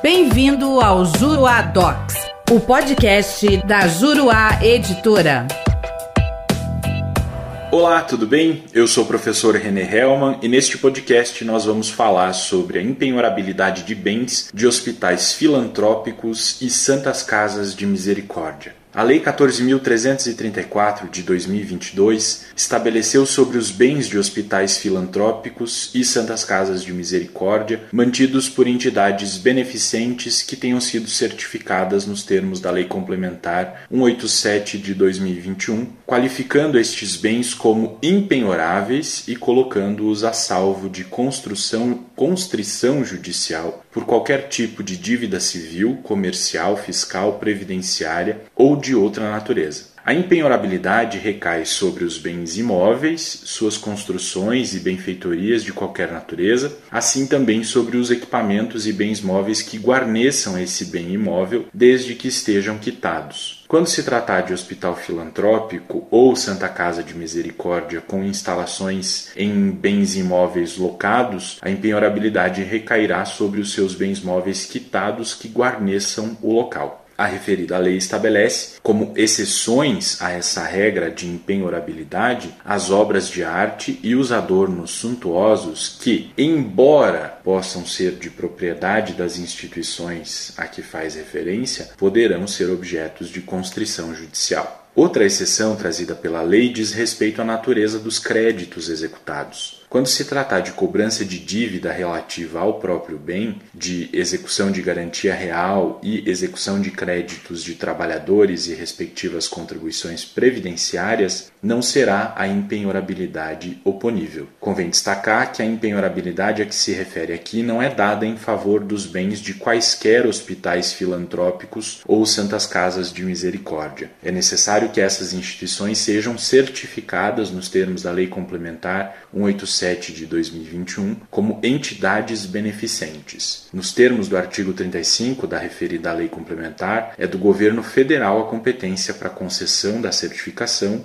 Bem-vindo ao Juruá Docs, o podcast da Juruá Editora. Olá, tudo bem? Eu sou o professor René Hellman e neste podcast nós vamos falar sobre a empenhorabilidade de bens de hospitais filantrópicos e santas casas de misericórdia. A Lei 14.334 de 2022 estabeleceu sobre os bens de hospitais filantrópicos e santas casas de misericórdia mantidos por entidades beneficentes que tenham sido certificadas nos termos da Lei Complementar 187 de 2021, qualificando estes bens como impenhoráveis e colocando-os a salvo de construção, constrição judicial por qualquer tipo de dívida civil, comercial, fiscal, previdenciária ou de outra natureza. A empenhorabilidade recai sobre os bens imóveis, suas construções e benfeitorias de qualquer natureza, assim também sobre os equipamentos e bens móveis que guarneçam esse bem imóvel, desde que estejam quitados. Quando se tratar de hospital filantrópico ou Santa Casa de Misericórdia com instalações em bens imóveis locados, a empenhorabilidade recairá sobre os seus bens móveis quitados que guarneçam o local. A referida lei estabelece como exceções a essa regra de empenhorabilidade as obras de arte e os adornos suntuosos que, embora possam ser de propriedade das instituições a que faz referência, poderão ser objetos de constrição judicial. Outra exceção trazida pela lei diz respeito à natureza dos créditos executados. Quando se tratar de cobrança de dívida relativa ao próprio bem, de execução de garantia real e execução de créditos de trabalhadores e respectivas contribuições previdenciárias, não será a empenhorabilidade oponível. Convém destacar que a empenhorabilidade a que se refere aqui não é dada em favor dos bens de quaisquer hospitais filantrópicos ou santas casas de misericórdia. É necessário que essas instituições sejam certificadas nos termos da Lei Complementar 187 7 de 2021 como entidades beneficentes. Nos termos do artigo 35 da referida lei complementar, é do governo federal a competência para concessão da certificação,